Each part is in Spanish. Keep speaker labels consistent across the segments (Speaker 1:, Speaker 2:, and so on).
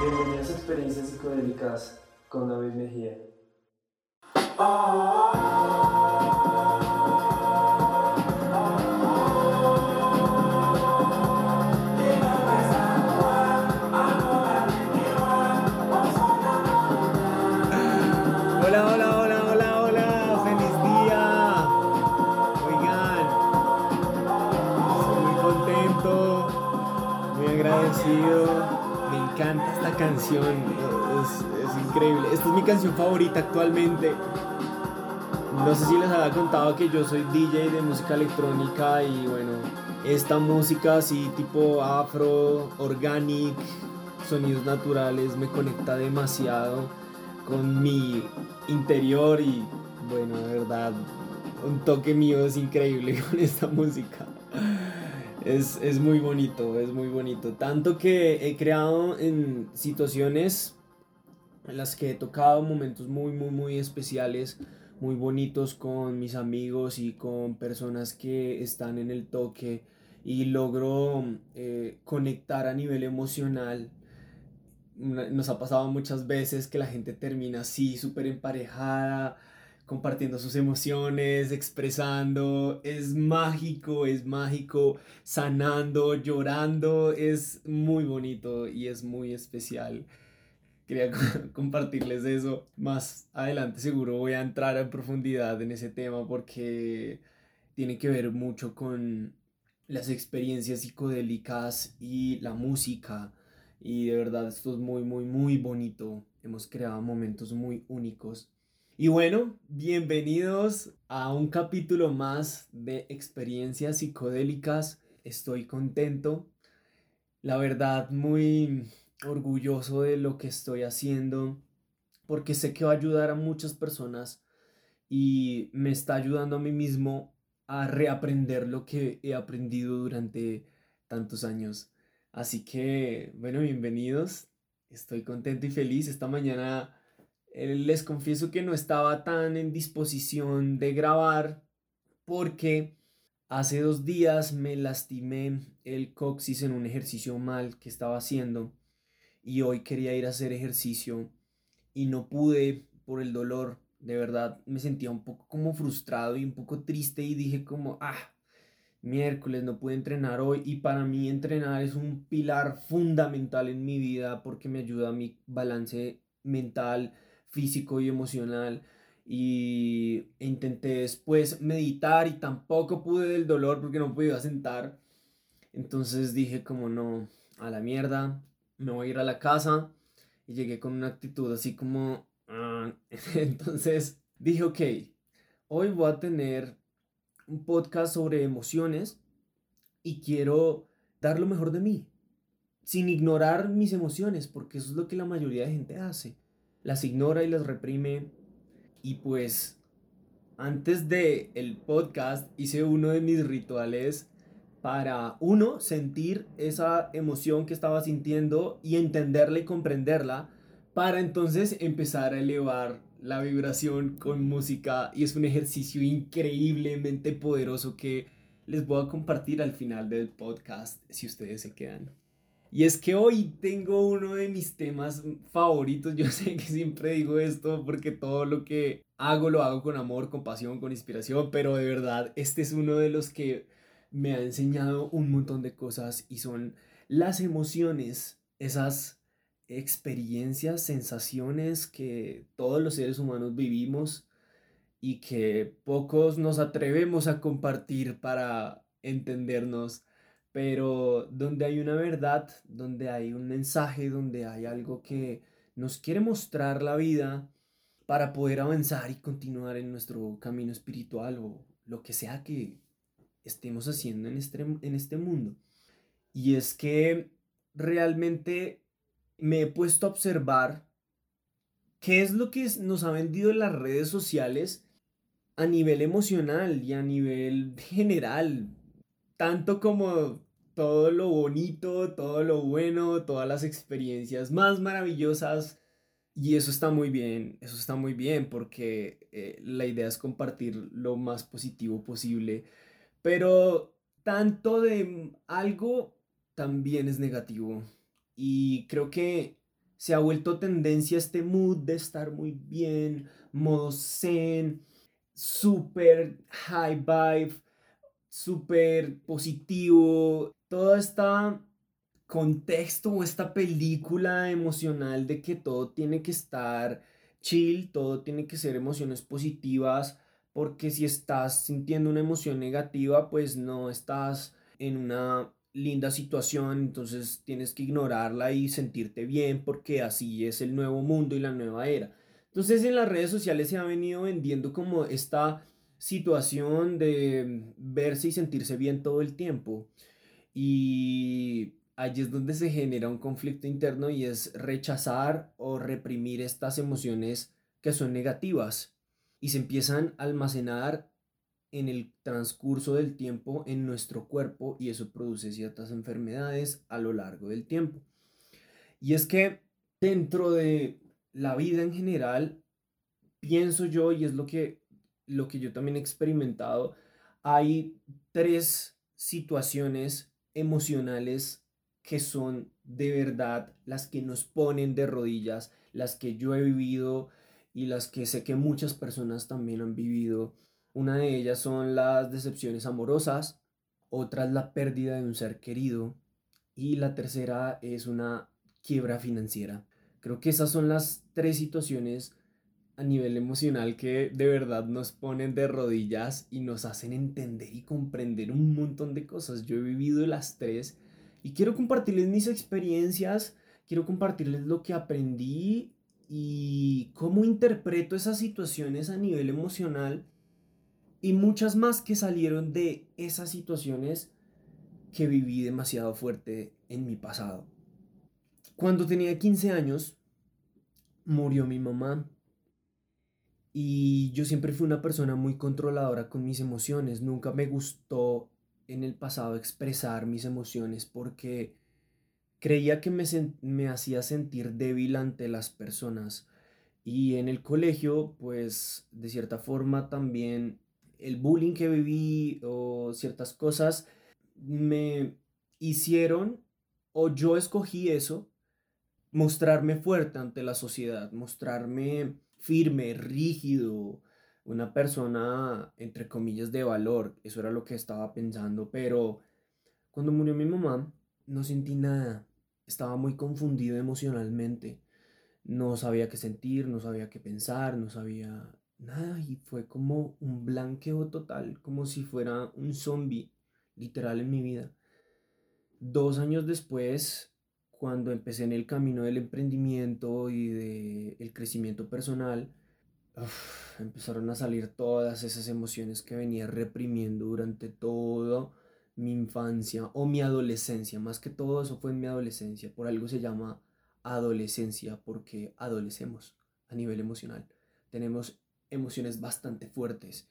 Speaker 1: Bienvenidos a Experiencias Psicodélicas con David Mejía.
Speaker 2: Canción, es, es increíble. Esta es mi canción favorita actualmente. No sé si les había contado que yo soy DJ de música electrónica y bueno, esta música así tipo afro, organic, sonidos naturales me conecta demasiado con mi interior y bueno, de verdad, un toque mío es increíble con esta música. Es, es, muy bonito, es muy bonito. Tanto que he creado en situaciones en las que he tocado momentos muy, muy, muy especiales, muy bonitos con mis amigos y con personas que están en el toque y logro eh, conectar a nivel emocional nos ha pasado muchas veces que la gente termina así, súper emparejada, compartiendo sus emociones, expresando, es mágico, es mágico, sanando, llorando, es muy bonito y es muy especial. Quería compartirles eso. Más adelante seguro voy a entrar en profundidad en ese tema porque tiene que ver mucho con las experiencias psicodélicas y la música y de verdad esto es muy, muy, muy bonito. Hemos creado momentos muy únicos. Y bueno, bienvenidos a un capítulo más de experiencias psicodélicas. Estoy contento. La verdad, muy orgulloso de lo que estoy haciendo porque sé que va a ayudar a muchas personas y me está ayudando a mí mismo a reaprender lo que he aprendido durante tantos años. Así que, bueno, bienvenidos. Estoy contento y feliz. Esta mañana les confieso que no estaba tan en disposición de grabar porque hace dos días me lastimé el coxis en un ejercicio mal que estaba haciendo y hoy quería ir a hacer ejercicio y no pude por el dolor. De verdad me sentía un poco como frustrado y un poco triste y dije como, ah, miércoles, no pude entrenar hoy y para mí entrenar es un pilar fundamental en mi vida porque me ayuda a mi balance mental, físico y emocional y intenté después meditar y tampoco pude del dolor porque no podía sentar. Entonces dije como no, a la mierda, me voy a ir a la casa y llegué con una actitud así como... Ah". Entonces dije, ok, hoy voy a tener un podcast sobre emociones y quiero dar lo mejor de mí, sin ignorar mis emociones, porque eso es lo que la mayoría de gente hace. Las ignora y las reprime. Y pues antes de el podcast hice uno de mis rituales para uno sentir esa emoción que estaba sintiendo y entenderla y comprenderla para entonces empezar a elevar la vibración con música y es un ejercicio increíblemente poderoso que les voy a compartir al final del podcast si ustedes se quedan. Y es que hoy tengo uno de mis temas favoritos. Yo sé que siempre digo esto porque todo lo que hago lo hago con amor, con pasión, con inspiración, pero de verdad este es uno de los que me ha enseñado un montón de cosas y son las emociones, esas experiencias, sensaciones que todos los seres humanos vivimos y que pocos nos atrevemos a compartir para entendernos, pero donde hay una verdad, donde hay un mensaje, donde hay algo que nos quiere mostrar la vida para poder avanzar y continuar en nuestro camino espiritual o lo que sea que estemos haciendo en este, en este mundo. Y es que realmente me he puesto a observar qué es lo que nos ha vendido en las redes sociales a nivel emocional y a nivel general, tanto como todo lo bonito, todo lo bueno, todas las experiencias más maravillosas. Y eso está muy bien, eso está muy bien porque eh, la idea es compartir lo más positivo posible. Pero tanto de algo también es negativo. Y creo que se ha vuelto tendencia este mood de estar muy bien, modo zen, super high vibe, súper positivo. Todo este contexto o esta película emocional de que todo tiene que estar chill, todo tiene que ser emociones positivas, porque si estás sintiendo una emoción negativa, pues no estás en una linda situación, entonces tienes que ignorarla y sentirte bien porque así es el nuevo mundo y la nueva era. Entonces en las redes sociales se ha venido vendiendo como esta situación de verse y sentirse bien todo el tiempo. Y allí es donde se genera un conflicto interno y es rechazar o reprimir estas emociones que son negativas y se empiezan a almacenar en el transcurso del tiempo en nuestro cuerpo y eso produce ciertas enfermedades a lo largo del tiempo. Y es que dentro de la vida en general, pienso yo, y es lo que, lo que yo también he experimentado, hay tres situaciones emocionales que son de verdad las que nos ponen de rodillas, las que yo he vivido y las que sé que muchas personas también han vivido una de ellas son las decepciones amorosas, otra es la pérdida de un ser querido y la tercera es una quiebra financiera. Creo que esas son las tres situaciones a nivel emocional que de verdad nos ponen de rodillas y nos hacen entender y comprender un montón de cosas. Yo he vivido las tres y quiero compartirles mis experiencias, quiero compartirles lo que aprendí y cómo interpreto esas situaciones a nivel emocional y muchas más que salieron de esas situaciones que viví demasiado fuerte en mi pasado. Cuando tenía 15 años, murió mi mamá y yo siempre fui una persona muy controladora con mis emociones. Nunca me gustó en el pasado expresar mis emociones porque creía que me, me hacía sentir débil ante las personas. Y en el colegio, pues de cierta forma también el bullying que viví o ciertas cosas me hicieron o yo escogí eso, mostrarme fuerte ante la sociedad, mostrarme firme, rígido, una persona entre comillas de valor, eso era lo que estaba pensando, pero cuando murió mi mamá no sentí nada, estaba muy confundido emocionalmente, no sabía qué sentir, no sabía qué pensar, no sabía nada y fue como un blanqueo total, como si fuera un zombie literal en mi vida. Dos años después, cuando empecé en el camino del emprendimiento y del crecimiento personal, empezaron a salir todas esas emociones que venía reprimiendo durante toda mi infancia o mi adolescencia. Más que todo eso fue en mi adolescencia. Por algo se llama adolescencia, porque adolecemos a nivel emocional. Tenemos emociones bastante fuertes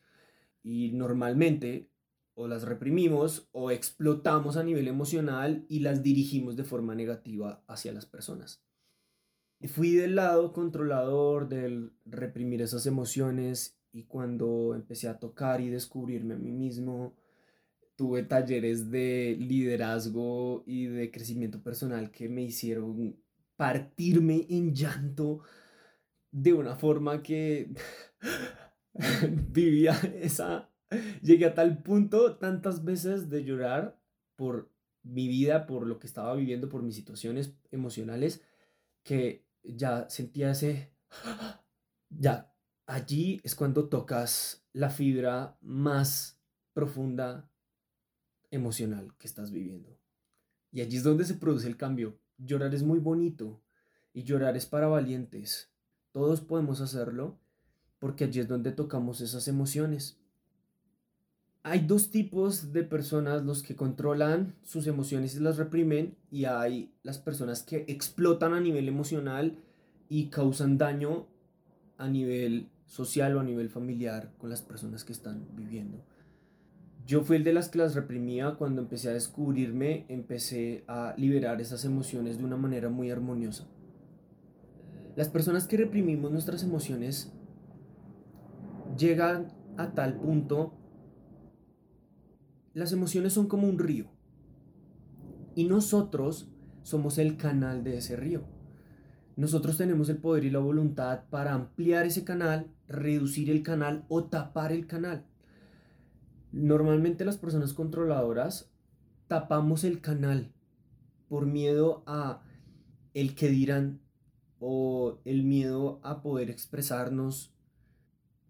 Speaker 2: y normalmente o las reprimimos o explotamos a nivel emocional y las dirigimos de forma negativa hacia las personas. Fui del lado controlador, del reprimir esas emociones y cuando empecé a tocar y descubrirme a mí mismo, tuve talleres de liderazgo y de crecimiento personal que me hicieron partirme en llanto de una forma que vivía esa... Llegué a tal punto tantas veces de llorar por mi vida, por lo que estaba viviendo, por mis situaciones emocionales, que ya sentía ese... Ya, allí es cuando tocas la fibra más profunda emocional que estás viviendo. Y allí es donde se produce el cambio. Llorar es muy bonito y llorar es para valientes. Todos podemos hacerlo porque allí es donde tocamos esas emociones. Hay dos tipos de personas, los que controlan sus emociones y las reprimen, y hay las personas que explotan a nivel emocional y causan daño a nivel social o a nivel familiar con las personas que están viviendo. Yo fui el de las que las reprimía cuando empecé a descubrirme, empecé a liberar esas emociones de una manera muy armoniosa. Las personas que reprimimos nuestras emociones llegan a tal punto las emociones son como un río y nosotros somos el canal de ese río. Nosotros tenemos el poder y la voluntad para ampliar ese canal, reducir el canal o tapar el canal. Normalmente las personas controladoras tapamos el canal por miedo a el que dirán o el miedo a poder expresarnos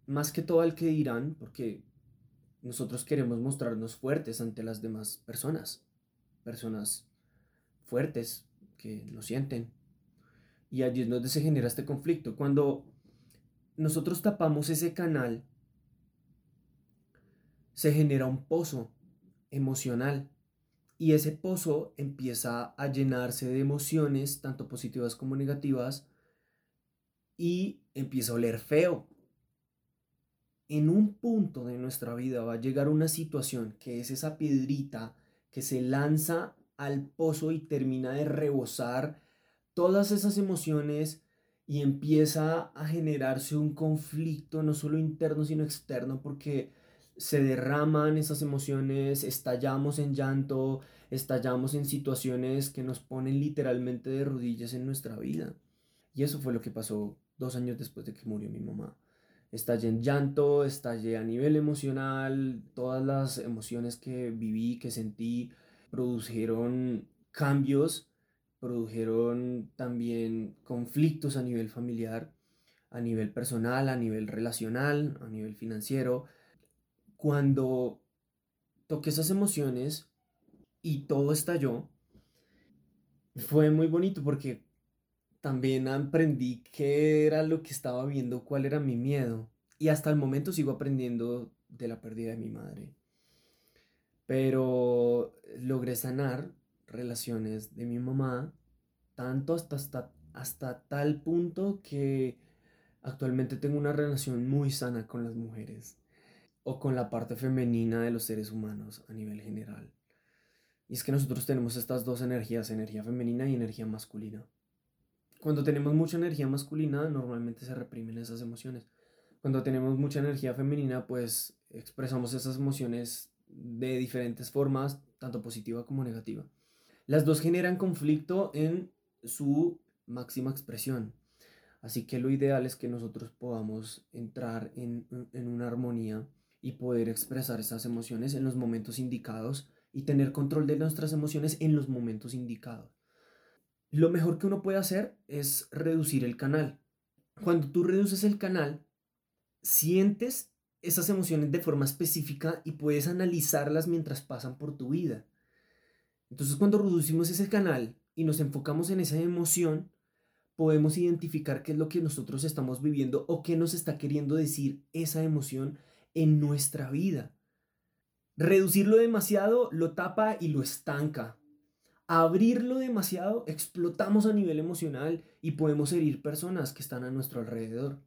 Speaker 2: más que todo al que dirán porque nosotros queremos mostrarnos fuertes ante las demás personas, personas fuertes que lo sienten. Y allí es donde se genera este conflicto. Cuando nosotros tapamos ese canal, se genera un pozo emocional y ese pozo empieza a llenarse de emociones, tanto positivas como negativas, y empieza a oler feo. En un punto de nuestra vida va a llegar una situación que es esa piedrita que se lanza al pozo y termina de rebosar todas esas emociones y empieza a generarse un conflicto no solo interno sino externo porque se derraman esas emociones, estallamos en llanto, estallamos en situaciones que nos ponen literalmente de rodillas en nuestra vida. Y eso fue lo que pasó dos años después de que murió mi mamá. Estallé en llanto, estallé a nivel emocional, todas las emociones que viví, que sentí, produjeron cambios, produjeron también conflictos a nivel familiar, a nivel personal, a nivel relacional, a nivel financiero. Cuando toqué esas emociones y todo estalló, fue muy bonito porque también aprendí qué era lo que estaba viendo, cuál era mi miedo. Y hasta el momento sigo aprendiendo de la pérdida de mi madre. Pero logré sanar relaciones de mi mamá, tanto hasta, hasta, hasta tal punto que actualmente tengo una relación muy sana con las mujeres o con la parte femenina de los seres humanos a nivel general. Y es que nosotros tenemos estas dos energías, energía femenina y energía masculina. Cuando tenemos mucha energía masculina, normalmente se reprimen esas emociones. Cuando tenemos mucha energía femenina, pues expresamos esas emociones de diferentes formas, tanto positiva como negativa. Las dos generan conflicto en su máxima expresión. Así que lo ideal es que nosotros podamos entrar en, en una armonía y poder expresar esas emociones en los momentos indicados y tener control de nuestras emociones en los momentos indicados. Lo mejor que uno puede hacer es reducir el canal. Cuando tú reduces el canal, sientes esas emociones de forma específica y puedes analizarlas mientras pasan por tu vida. Entonces cuando reducimos ese canal y nos enfocamos en esa emoción, podemos identificar qué es lo que nosotros estamos viviendo o qué nos está queriendo decir esa emoción en nuestra vida. Reducirlo demasiado lo tapa y lo estanca. Abrirlo demasiado explotamos a nivel emocional y podemos herir personas que están a nuestro alrededor.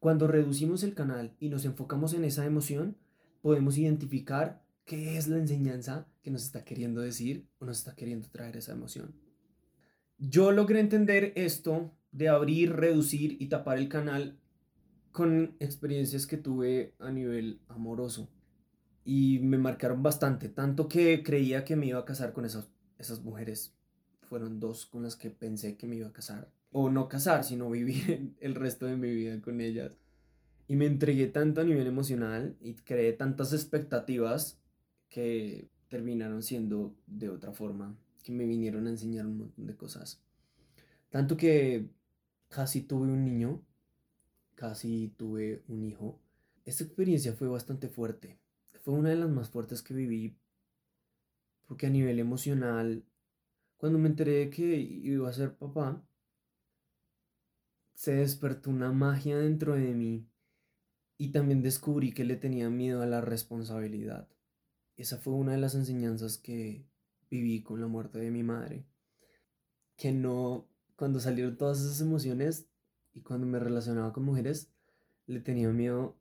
Speaker 2: Cuando reducimos el canal y nos enfocamos en esa emoción, podemos identificar qué es la enseñanza que nos está queriendo decir o nos está queriendo traer esa emoción. Yo logré entender esto de abrir, reducir y tapar el canal con experiencias que tuve a nivel amoroso y me marcaron bastante, tanto que creía que me iba a casar con esas, esas mujeres. Fueron dos con las que pensé que me iba a casar. O no casar, sino vivir el resto de mi vida con ellas. Y me entregué tanto a nivel emocional y creé tantas expectativas que terminaron siendo de otra forma, que me vinieron a enseñar un montón de cosas. Tanto que casi tuve un niño, casi tuve un hijo. Esta experiencia fue bastante fuerte fue una de las más fuertes que viví, porque a nivel emocional, cuando me enteré de que iba a ser papá, se despertó una magia dentro de mí y también descubrí que le tenía miedo a la responsabilidad. Esa fue una de las enseñanzas que viví con la muerte de mi madre. Que no, cuando salieron todas esas emociones y cuando me relacionaba con mujeres, le tenía miedo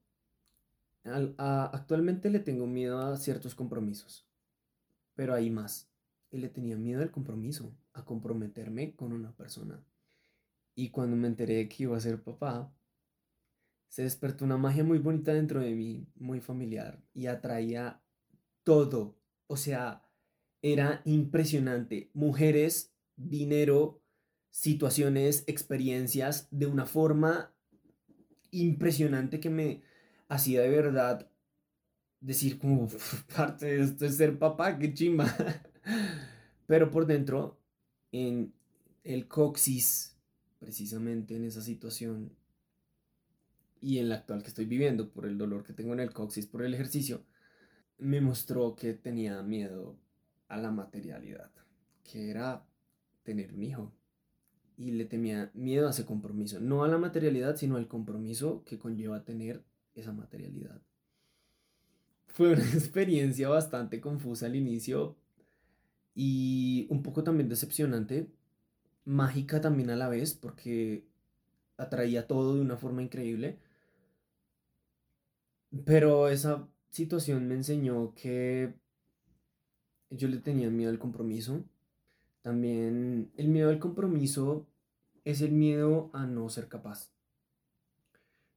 Speaker 2: actualmente le tengo miedo a ciertos compromisos, pero hay más. Y le tenía miedo al compromiso, a comprometerme con una persona. Y cuando me enteré que iba a ser papá, se despertó una magia muy bonita dentro de mí, muy familiar, y atraía todo, O sea, era impresionante. Mujeres, dinero, situaciones, experiencias, de una forma impresionante que me hacía de verdad decir como parte de esto es ser papá, qué chimba. Pero por dentro, en el coxis, precisamente en esa situación y en la actual que estoy viviendo, por el dolor que tengo en el coxis, por el ejercicio, me mostró que tenía miedo a la materialidad, que era tener un hijo. Y le temía miedo a ese compromiso, no a la materialidad, sino al compromiso que conlleva tener esa materialidad. Fue una experiencia bastante confusa al inicio y un poco también decepcionante, mágica también a la vez, porque atraía todo de una forma increíble. Pero esa situación me enseñó que yo le tenía miedo al compromiso. También el miedo al compromiso es el miedo a no ser capaz.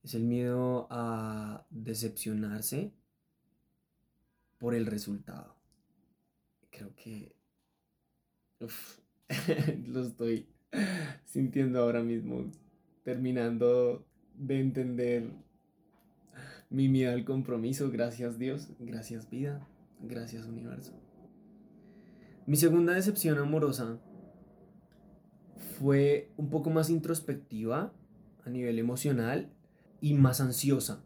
Speaker 2: Es el miedo a decepcionarse por el resultado. Creo que lo estoy sintiendo ahora mismo, terminando de entender mi miedo al compromiso. Gracias Dios, gracias vida, gracias universo. Mi segunda decepción amorosa fue un poco más introspectiva a nivel emocional y más ansiosa.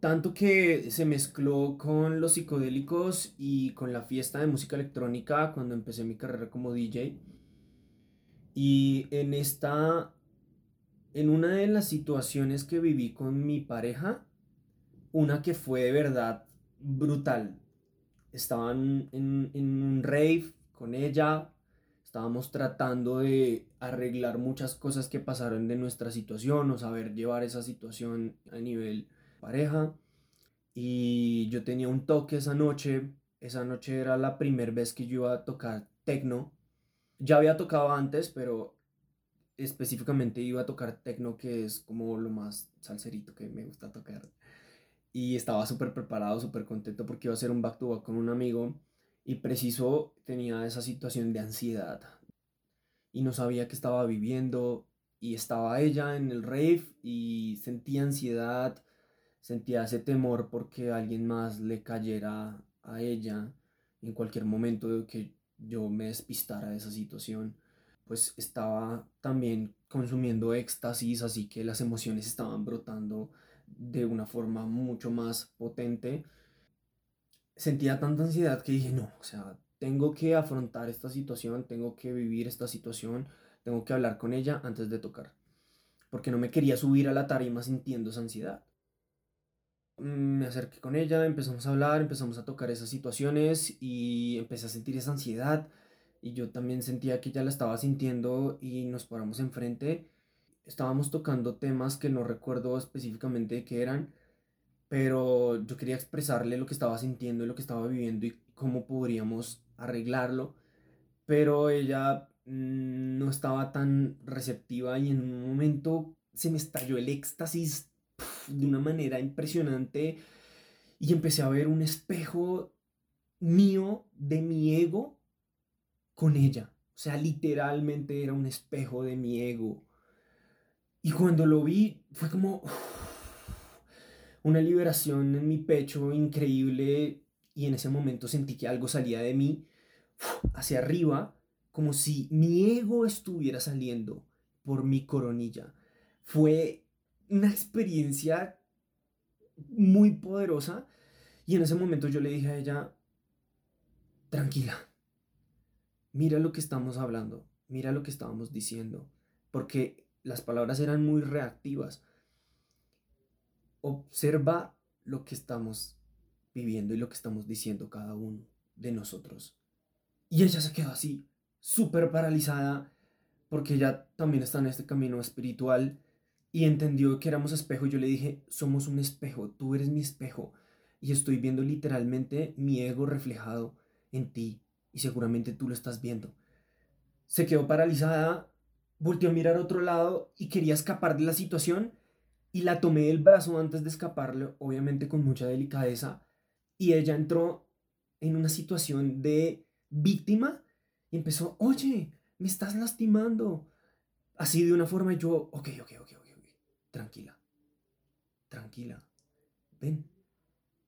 Speaker 2: Tanto que se mezcló con los psicodélicos y con la fiesta de música electrónica cuando empecé mi carrera como DJ. Y en esta, en una de las situaciones que viví con mi pareja, una que fue de verdad brutal. Estaban en, en un rave con ella, estábamos tratando de arreglar muchas cosas que pasaron de nuestra situación o saber llevar esa situación a nivel pareja. Y yo tenía un toque esa noche. Esa noche era la primera vez que yo iba a tocar techno. Ya había tocado antes, pero específicamente iba a tocar techno, que es como lo más salserito que me gusta tocar. Y estaba súper preparado, súper contento porque iba a hacer un back to back con un amigo. Y preciso tenía esa situación de ansiedad. Y no sabía qué estaba viviendo. Y estaba ella en el rave y sentía ansiedad sentía ese temor porque alguien más le cayera a ella en cualquier momento que yo me despistara de esa situación. Pues estaba también consumiendo éxtasis, así que las emociones estaban brotando de una forma mucho más potente. Sentía tanta ansiedad que dije, no, o sea, tengo que afrontar esta situación, tengo que vivir esta situación, tengo que hablar con ella antes de tocar. Porque no me quería subir a la tarima sintiendo esa ansiedad me acerqué con ella, empezamos a hablar, empezamos a tocar esas situaciones y empecé a sentir esa ansiedad y yo también sentía que ella la estaba sintiendo y nos paramos enfrente. Estábamos tocando temas que no recuerdo específicamente qué eran, pero yo quería expresarle lo que estaba sintiendo y lo que estaba viviendo y cómo podríamos arreglarlo, pero ella mm, no estaba tan receptiva y en un momento se me estalló el éxtasis de una manera impresionante y empecé a ver un espejo mío de mi ego con ella. O sea, literalmente era un espejo de mi ego. Y cuando lo vi fue como una liberación en mi pecho increíble y en ese momento sentí que algo salía de mí hacia arriba como si mi ego estuviera saliendo por mi coronilla. Fue una experiencia muy poderosa y en ese momento yo le dije a ella, tranquila, mira lo que estamos hablando, mira lo que estábamos diciendo, porque las palabras eran muy reactivas. Observa lo que estamos viviendo y lo que estamos diciendo cada uno de nosotros. Y ella se quedó así, súper paralizada, porque ella también está en este camino espiritual y entendió que éramos espejo. Yo le dije, somos un espejo, tú eres mi espejo. Y estoy viendo literalmente mi ego reflejado en ti. Y seguramente tú lo estás viendo. Se quedó paralizada, volteó a mirar a otro lado y quería escapar de la situación. Y la tomé del brazo antes de escaparle, obviamente con mucha delicadeza. Y ella entró en una situación de víctima y empezó, oye, me estás lastimando. Así de una forma yo, ok, ok, ok, tranquila, tranquila, ven,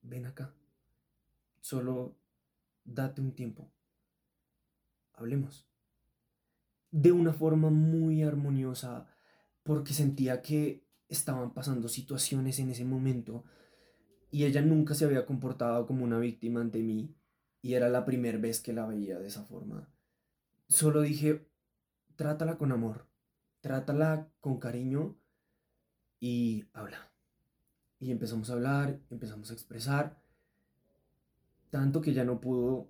Speaker 2: ven acá. Solo date un tiempo. Hablemos. De una forma muy armoniosa, porque sentía que estaban pasando situaciones en ese momento y ella nunca se había comportado como una víctima ante mí y era la primera vez que la veía de esa forma. Solo dije, trátala con amor, trátala con cariño y habla. Y empezamos a hablar, empezamos a expresar, tanto que ya no pudo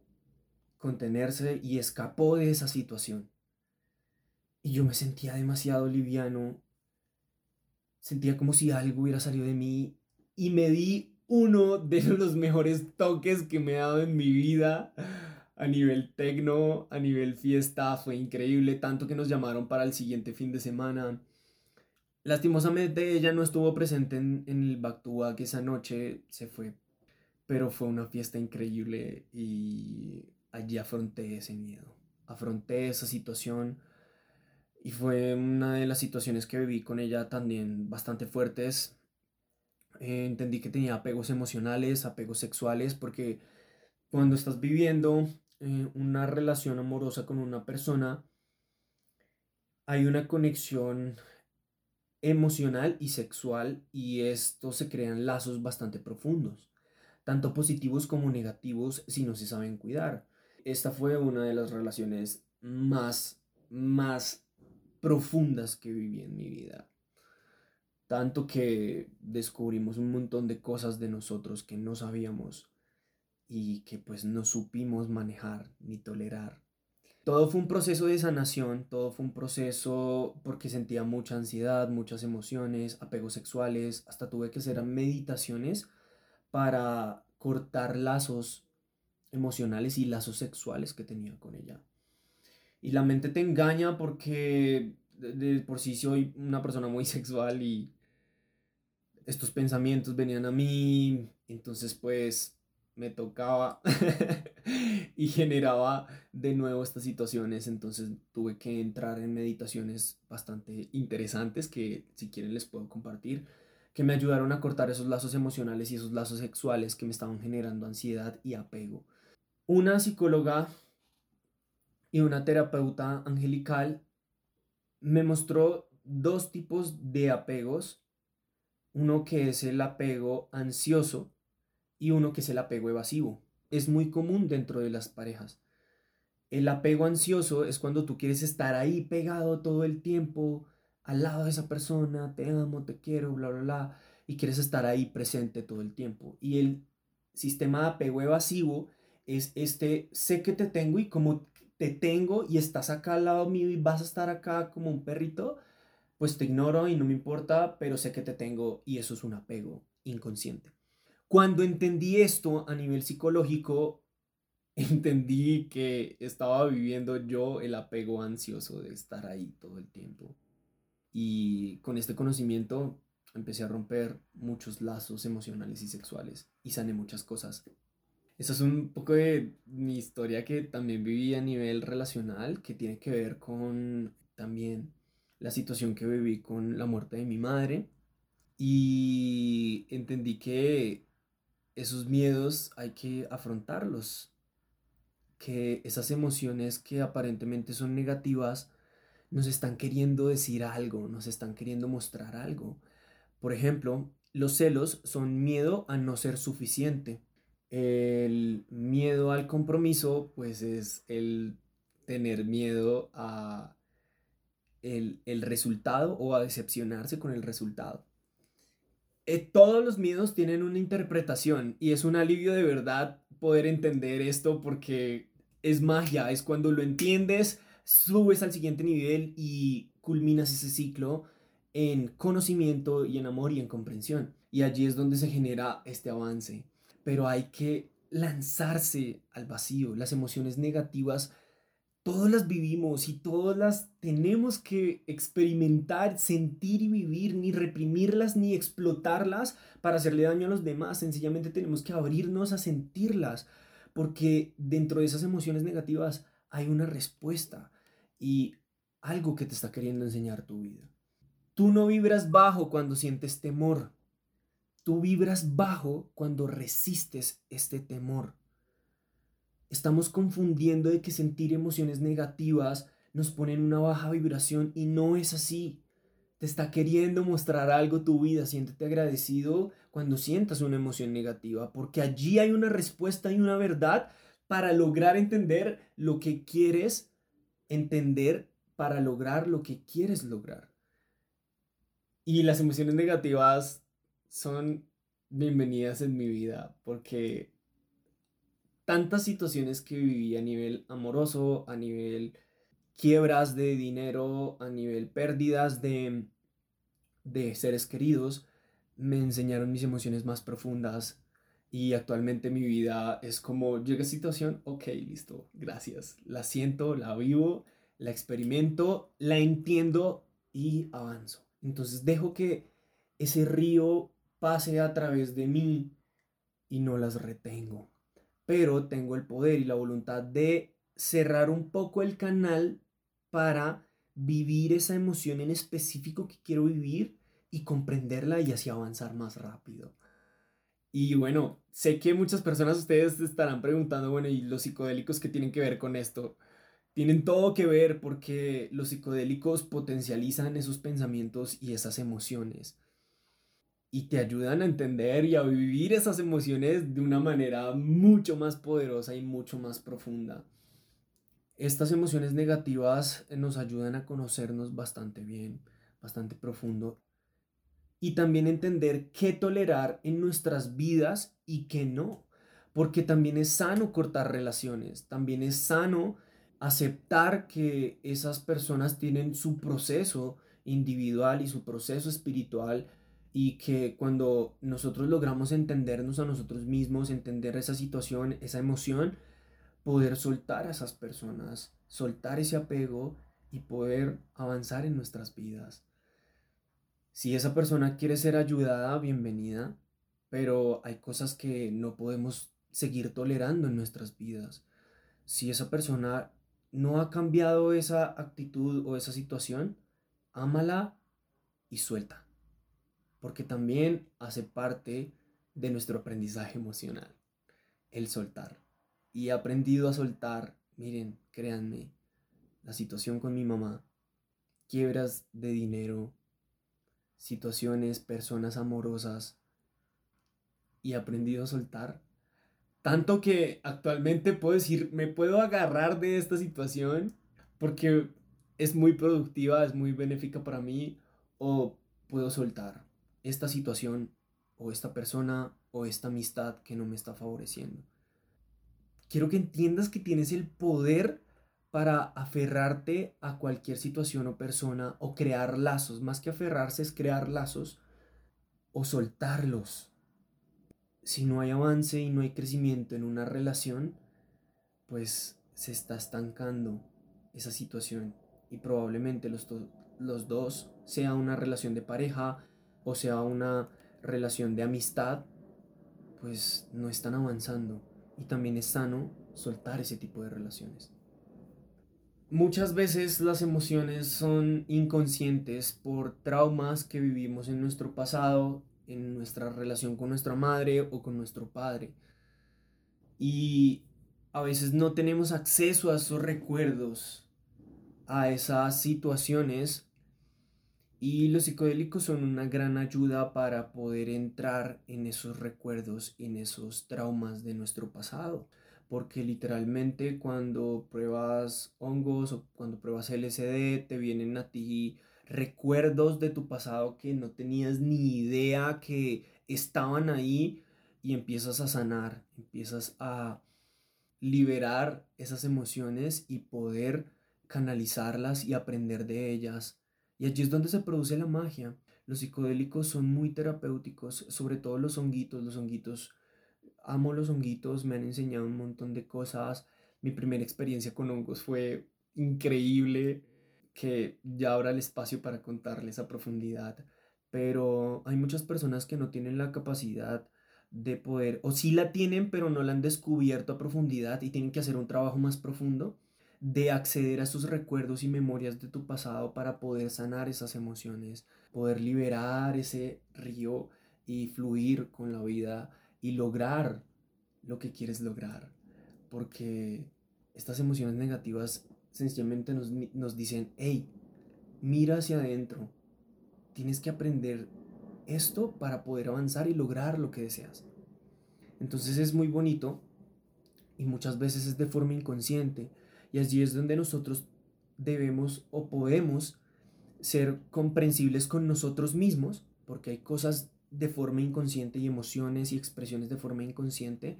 Speaker 2: contenerse y escapó de esa situación. Y yo me sentía demasiado liviano, sentía como si algo hubiera salido de mí y me di uno de los mejores toques que me he dado en mi vida a nivel tecno, a nivel fiesta, fue increíble, tanto que nos llamaron para el siguiente fin de semana. Lastimosamente ella no estuvo presente en, el Back to Back esa noche, se fue, pero fue una fiesta increíble y allí afronté ese miedo, afronté esa situación y fue una de las situaciones que viví con ella también bastante fuertes. Eh, entendí que tenía apegos emocionales, apegos sexuales, porque cuando estás viviendo eh, una relación amorosa con una persona, hay una conexión emocional y sexual y esto se crean lazos bastante profundos, tanto positivos como negativos si no se saben cuidar. Esta fue una de las relaciones más, más profundas que viví en mi vida. Tanto que descubrimos un montón de cosas de nosotros que no sabíamos y que pues no supimos manejar ni tolerar. Todo fue un proceso de sanación, todo fue un proceso porque sentía mucha ansiedad, muchas emociones, apegos sexuales, hasta tuve que hacer meditaciones para cortar lazos emocionales y lazos sexuales que tenía con ella. Y la mente te engaña porque de, por sí soy una persona muy sexual y estos pensamientos venían a mí, entonces pues me tocaba y generaba de nuevo estas situaciones, entonces tuve que entrar en meditaciones bastante interesantes que si quieren les puedo compartir, que me ayudaron a cortar esos lazos emocionales y esos lazos sexuales que me estaban generando ansiedad y apego. Una psicóloga y una terapeuta angelical me mostró dos tipos de apegos uno que es el apego ansioso y uno que es el apego evasivo. Es muy común dentro de las parejas. El apego ansioso es cuando tú quieres estar ahí pegado todo el tiempo, al lado de esa persona, te amo, te quiero, bla, bla, bla, y quieres estar ahí presente todo el tiempo. Y el sistema de apego evasivo es este, sé que te tengo y como te tengo y estás acá al lado mío y vas a estar acá como un perrito, pues te ignoro y no me importa, pero sé que te tengo y eso es un apego inconsciente. Cuando entendí esto a nivel psicológico, entendí que estaba viviendo yo el apego ansioso de estar ahí todo el tiempo. Y con este conocimiento empecé a romper muchos lazos emocionales y sexuales y sané muchas cosas. Eso es un poco de mi historia que también viví a nivel relacional, que tiene que ver con también la situación que viví con la muerte de mi madre y entendí que esos miedos hay que afrontarlos, que esas emociones que aparentemente son negativas nos están queriendo decir algo, nos están queriendo mostrar algo. Por ejemplo, los celos son miedo a no ser suficiente. El miedo al compromiso, pues es el tener miedo a el, resultado o a decepcionarse con el resultado. Eh, todos los miedos tienen una interpretación y es un alivio de verdad poder entender esto porque es magia, es cuando lo entiendes, subes al siguiente nivel y culminas ese ciclo en conocimiento y en amor y en comprensión. Y allí es donde se genera este avance. Pero hay que lanzarse al vacío. Las emociones negativas todas las vivimos y todas las tenemos que experimentar, sentir y vivir, ni reprimirlas ni explotarlas para hacerle daño a los demás. Sencillamente tenemos que abrirnos a sentirlas, porque dentro de esas emociones negativas hay una respuesta y algo que te está queriendo enseñar tu vida. Tú no vibras bajo cuando sientes temor. Tú vibras bajo cuando resistes este temor. Estamos confundiendo de que sentir emociones negativas nos pone en una baja vibración y no es así. Te está queriendo mostrar algo tu vida. Siéntete agradecido cuando sientas una emoción negativa, porque allí hay una respuesta y una verdad para lograr entender lo que quieres entender, para lograr lo que quieres lograr. Y las emociones negativas son bienvenidas en mi vida porque tantas situaciones que viví a nivel amoroso, a nivel quiebras de dinero, a nivel pérdidas de, de seres queridos, me enseñaron mis emociones más profundas y actualmente mi vida es como llega situación, ok, listo, gracias, la siento, la vivo, la experimento, la entiendo y avanzo. Entonces dejo que ese río pase a través de mí y no las retengo. Pero tengo el poder y la voluntad de cerrar un poco el canal para vivir esa emoción en específico que quiero vivir y comprenderla y así avanzar más rápido. Y bueno, sé que muchas personas ustedes estarán preguntando, bueno, ¿y los psicodélicos qué tienen que ver con esto? tienen todo que ver porque los psicodélicos potencializan esos pensamientos y esas emociones y te ayudan a entender y a vivir esas emociones de una manera mucho más poderosa y mucho más profunda. Estas emociones negativas nos ayudan a conocernos bastante bien, bastante profundo y también entender qué tolerar en nuestras vidas y qué no, porque también es sano cortar relaciones, también es sano aceptar que esas personas tienen su proceso individual y su proceso espiritual y que cuando nosotros logramos entendernos a nosotros mismos, entender esa situación, esa emoción, poder soltar a esas personas, soltar ese apego y poder avanzar en nuestras vidas. Si esa persona quiere ser ayudada, bienvenida, pero hay cosas que no podemos seguir tolerando en nuestras vidas. Si esa persona no ha cambiado esa actitud o esa situación, ámala y suelta. Porque también hace parte de nuestro aprendizaje emocional, el soltar. Y he aprendido a soltar, miren, créanme, la situación con mi mamá, quiebras de dinero, situaciones, personas amorosas, y he aprendido a soltar tanto que actualmente puedo decir, me puedo agarrar de esta situación porque es muy productiva, es muy benéfica para mí, o puedo soltar esta situación o esta persona o esta amistad que no me está favoreciendo. Quiero que entiendas que tienes el poder para aferrarte a cualquier situación o persona o crear lazos. Más que aferrarse es crear lazos o soltarlos si no hay avance y no hay crecimiento en una relación, pues se está estancando esa situación y probablemente los, los dos sea una relación de pareja o sea una relación de amistad, pues no están avanzando y también es sano soltar ese tipo de relaciones. Muchas veces las emociones son inconscientes por traumas que vivimos en nuestro pasado en nuestra relación con nuestra madre o con nuestro padre. Y a veces no tenemos acceso a esos recuerdos, a esas situaciones. Y los psicodélicos son una gran ayuda para poder entrar en esos recuerdos, en esos traumas de nuestro pasado. Porque literalmente cuando pruebas hongos o cuando pruebas LSD te vienen a ti recuerdos de tu pasado que no tenías ni idea que estaban ahí y empiezas a sanar, empiezas a liberar esas emociones y poder canalizarlas y aprender de ellas. Y allí es donde se produce la magia. Los psicodélicos son muy terapéuticos, sobre todo los honguitos. Los honguitos, amo los honguitos, me han enseñado un montón de cosas. Mi primera experiencia con hongos fue increíble que ya habrá el espacio para contarles a profundidad, pero hay muchas personas que no tienen la capacidad de poder, o sí la tienen, pero no la han descubierto a profundidad y tienen que hacer un trabajo más profundo de acceder a esos recuerdos y memorias de tu pasado para poder sanar esas emociones, poder liberar ese río y fluir con la vida y lograr lo que quieres lograr. Porque estas emociones negativas sencillamente nos, nos dicen, hey, mira hacia adentro, tienes que aprender esto para poder avanzar y lograr lo que deseas. Entonces es muy bonito y muchas veces es de forma inconsciente y allí es donde nosotros debemos o podemos ser comprensibles con nosotros mismos, porque hay cosas de forma inconsciente y emociones y expresiones de forma inconsciente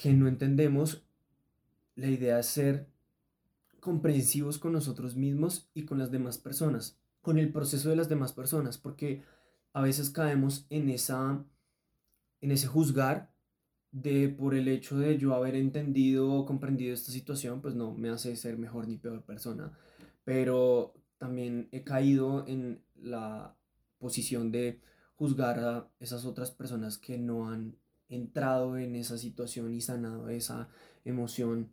Speaker 2: que no entendemos. La idea es ser comprensivos con nosotros mismos y con las demás personas, con el proceso de las demás personas, porque a veces caemos en esa en ese juzgar de por el hecho de yo haber entendido o comprendido esta situación, pues no me hace ser mejor ni peor persona, pero también he caído en la posición de juzgar a esas otras personas que no han entrado en esa situación y sanado esa emoción.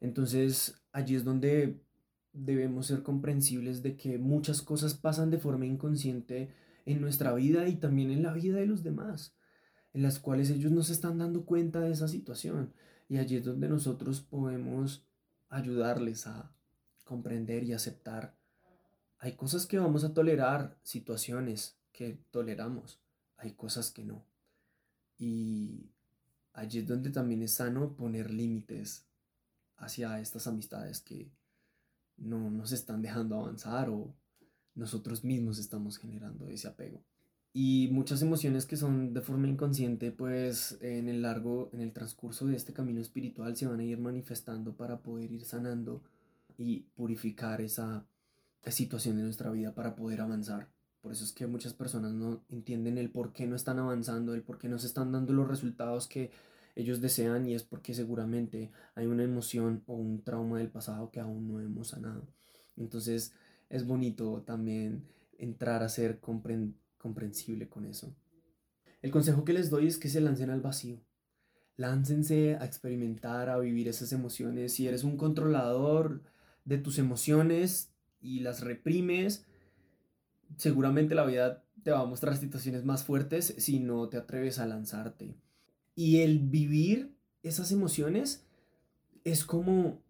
Speaker 2: Entonces allí es donde debemos ser comprensibles de que muchas cosas pasan de forma inconsciente en nuestra vida y también en la vida de los demás en las cuales ellos no se están dando cuenta de esa situación. Y allí es donde nosotros podemos ayudarles a comprender y aceptar. Hay cosas que vamos a tolerar, situaciones que toleramos, hay cosas que no. Y allí es donde también es sano poner límites hacia estas amistades que no nos están dejando avanzar o nosotros mismos estamos generando ese apego y muchas emociones que son de forma inconsciente, pues en el largo, en el transcurso de este camino espiritual se van a ir manifestando para poder ir sanando y purificar esa, situación de nuestra vida para poder avanzar. Por eso es que muchas personas no entienden el por qué no están avanzando, el por qué no se están dando los resultados que ellos desean y es porque seguramente hay una emoción o un trauma del pasado que aún no hemos sanado. Entonces es bonito también entrar a ser comprendido comprensible con eso. El consejo que les doy es que se lancen al vacío. Láncense a experimentar, a vivir esas emociones. Si eres un controlador de tus emociones y las reprimes, seguramente la vida te va a mostrar situaciones más fuertes si no te atreves a lanzarte. Y el vivir esas emociones es como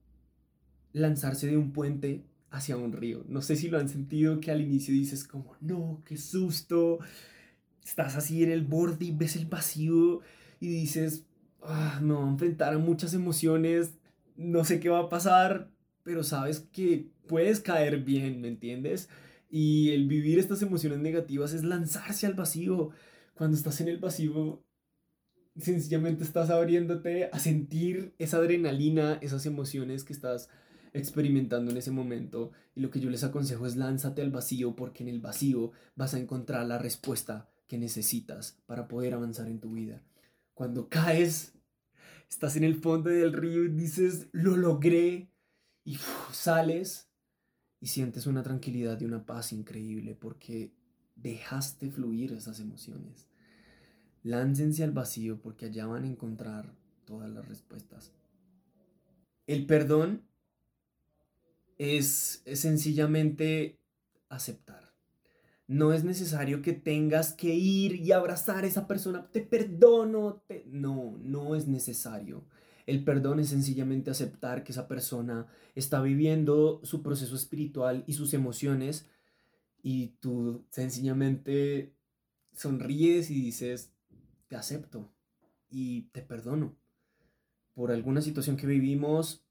Speaker 2: lanzarse de un puente hacia un río. No sé si lo han sentido que al inicio dices como, no, qué susto. Estás así en el borde y ves el vacío y dices, ah, me voy a enfrentar a muchas emociones, no sé qué va a pasar, pero sabes que puedes caer bien, ¿me entiendes? Y el vivir estas emociones negativas es lanzarse al vacío. Cuando estás en el vacío, sencillamente estás abriéndote a sentir esa adrenalina, esas emociones que estás experimentando en ese momento y lo que yo les aconsejo es lánzate al vacío porque en el vacío vas a encontrar la respuesta que necesitas para poder avanzar en tu vida. Cuando caes, estás en el fondo del río y dices, lo logré y sales y sientes una tranquilidad y una paz increíble porque dejaste fluir esas emociones. Láncense al vacío porque allá van a encontrar todas las respuestas. El perdón es, sencillamente aceptar. No es necesario que tengas que ir y abrazar a esa persona. Te perdono. No, no es necesario. El perdón es sencillamente aceptar que esa persona está viviendo su proceso espiritual y sus emociones y tú sencillamente sonríes y dices, te acepto y te perdono por alguna situación que vivimos,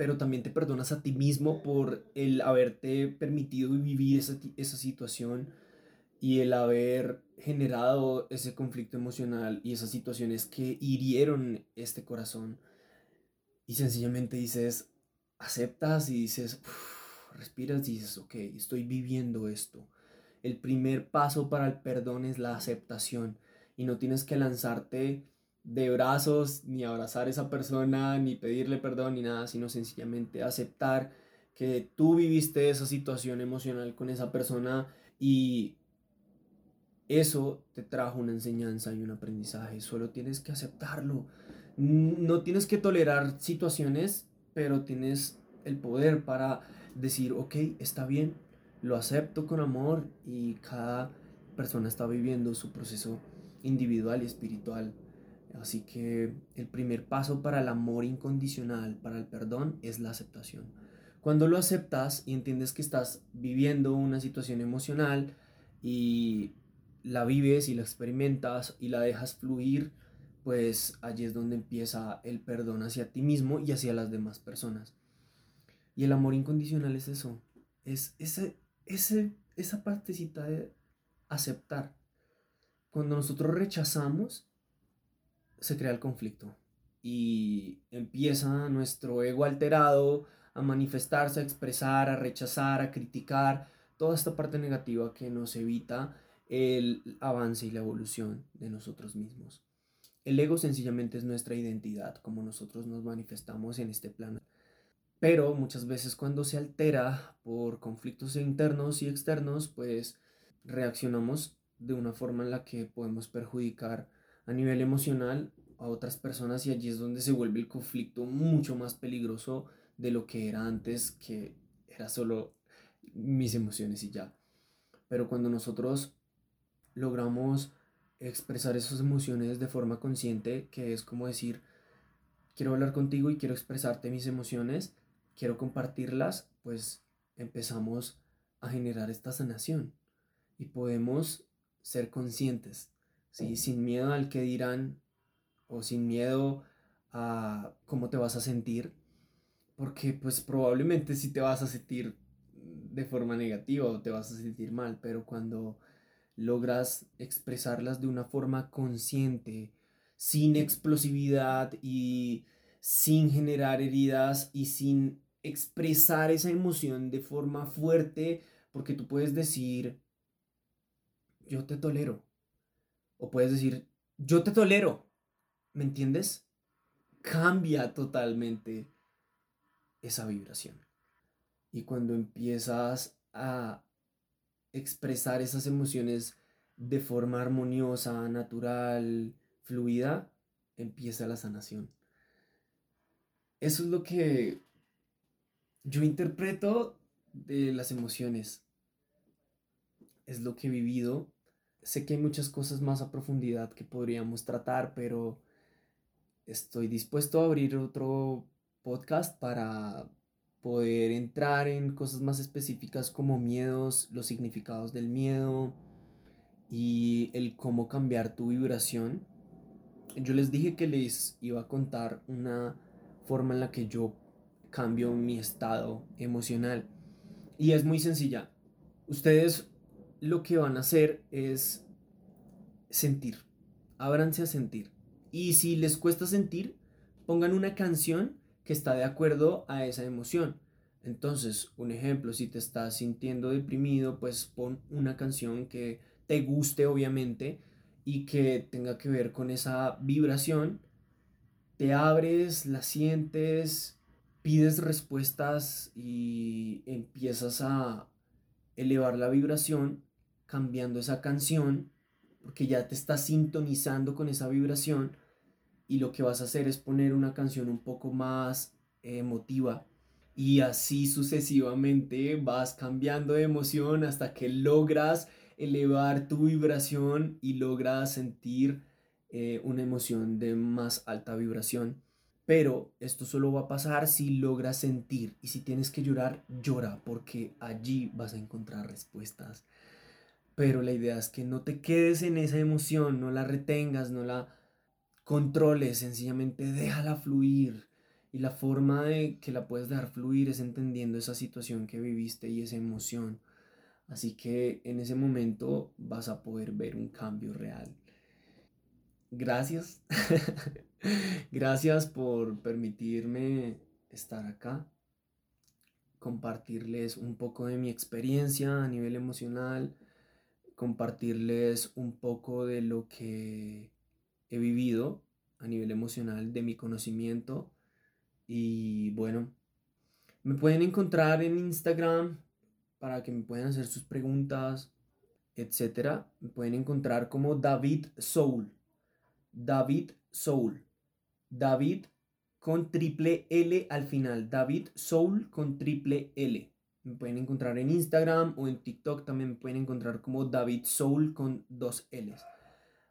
Speaker 2: pero también te perdonas a ti mismo por el haberte permitido vivir esa, esa situación y el haber generado ese conflicto emocional y esas situaciones que hirieron este corazón. Y sencillamente dices, aceptas y dices, respiras y dices, ok, estoy viviendo esto. El primer paso para el perdón es la aceptación y no tienes que lanzarte de brazos, ni abrazar a esa persona, ni pedirle perdón, ni nada, sino sencillamente aceptar que tú viviste esa situación emocional con esa persona y eso te trajo una enseñanza y un aprendizaje. Solo tienes que aceptarlo. No tienes que tolerar situaciones, pero tienes el poder para decir, ok, está bien, lo acepto con amor y cada persona está viviendo su proceso individual y espiritual. Así que el primer paso para el amor incondicional, para el perdón, es la aceptación. Cuando lo aceptas y entiendes que estás viviendo una situación emocional y la vives y la experimentas y la dejas fluir, pues allí es donde empieza el perdón hacia ti mismo y hacia las demás personas. Y el amor incondicional es eso, es ese, ese, esa partecita de aceptar. Cuando nosotros rechazamos, se crea el conflicto y empieza nuestro ego alterado a manifestarse, a expresar, a rechazar, a criticar, toda esta parte negativa que nos evita el avance y la evolución de nosotros mismos. El ego sencillamente es nuestra identidad, como nosotros nos manifestamos en este plano. Pero muchas veces cuando se altera por conflictos internos y externos, pues reaccionamos de una forma en la que podemos perjudicar a nivel emocional a otras personas y allí es donde se vuelve el conflicto mucho más peligroso de lo que era antes, que era solo mis emociones y ya. Pero cuando nosotros logramos expresar esas emociones de forma consciente, que es como decir, quiero hablar contigo y quiero expresarte mis emociones, quiero compartirlas, pues empezamos a generar esta sanación y podemos ser conscientes, ¿sí? sin miedo al que dirán o sin miedo a cómo te vas a sentir, porque pues probablemente sí te vas a sentir de forma negativa o te vas a sentir mal, pero cuando logras expresarlas de una forma consciente, sin explosividad y sin generar heridas y sin expresar esa emoción de forma fuerte, porque tú puedes decir, yo te tolero, o puedes decir, yo te tolero, ¿me entiendes? Cambia totalmente esa vibración. Y cuando empiezas a expresar esas emociones de forma armoniosa, natural, fluida, empieza la sanación. Eso es lo que yo interpreto de las emociones. Es lo que he vivido. Sé que hay muchas cosas más a profundidad que podríamos tratar, pero estoy dispuesto a abrir otro podcast para poder entrar en cosas más específicas como miedos, los significados del miedo y el cómo cambiar tu vibración. Yo les dije que les iba a contar una forma en la que yo cambio mi estado emocional. Y es muy sencilla. Ustedes lo que van a hacer es sentir. Ábranse a sentir. Y si les cuesta sentir, pongan una canción que está de acuerdo a esa emoción. Entonces, un ejemplo, si te estás sintiendo deprimido, pues pon una canción que te guste, obviamente, y que tenga que ver con esa vibración. Te abres, la sientes, pides respuestas y empiezas a elevar la vibración cambiando esa canción porque ya te estás sintonizando con esa vibración y lo que vas a hacer es poner una canción un poco más emotiva y así sucesivamente vas cambiando de emoción hasta que logras elevar tu vibración y logras sentir eh, una emoción de más alta vibración. Pero esto solo va a pasar si logras sentir y si tienes que llorar, llora porque allí vas a encontrar respuestas. Pero la idea es que no te quedes en esa emoción, no la retengas, no la controles, sencillamente déjala fluir. Y la forma de que la puedes dejar fluir es entendiendo esa situación que viviste y esa emoción. Así que en ese momento vas a poder ver un cambio real. Gracias. Gracias por permitirme estar acá, compartirles un poco de mi experiencia a nivel emocional, compartirles un poco de lo que he vivido a nivel emocional, de mi conocimiento. Y bueno, me pueden encontrar en Instagram para que me puedan hacer sus preguntas. etc. Me pueden encontrar como David Soul. David Soul. David con triple L al final. David Soul con triple L. Me pueden encontrar en Instagram o en TikTok. También me pueden encontrar como David Soul con dos L's.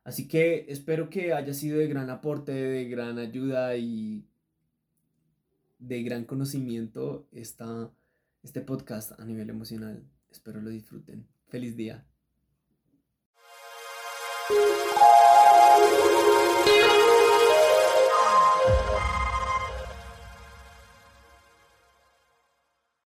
Speaker 2: Así que espero que haya sido de gran aporte, de gran ayuda y de gran conocimiento esta, este podcast a nivel emocional. Espero lo disfruten. Feliz día.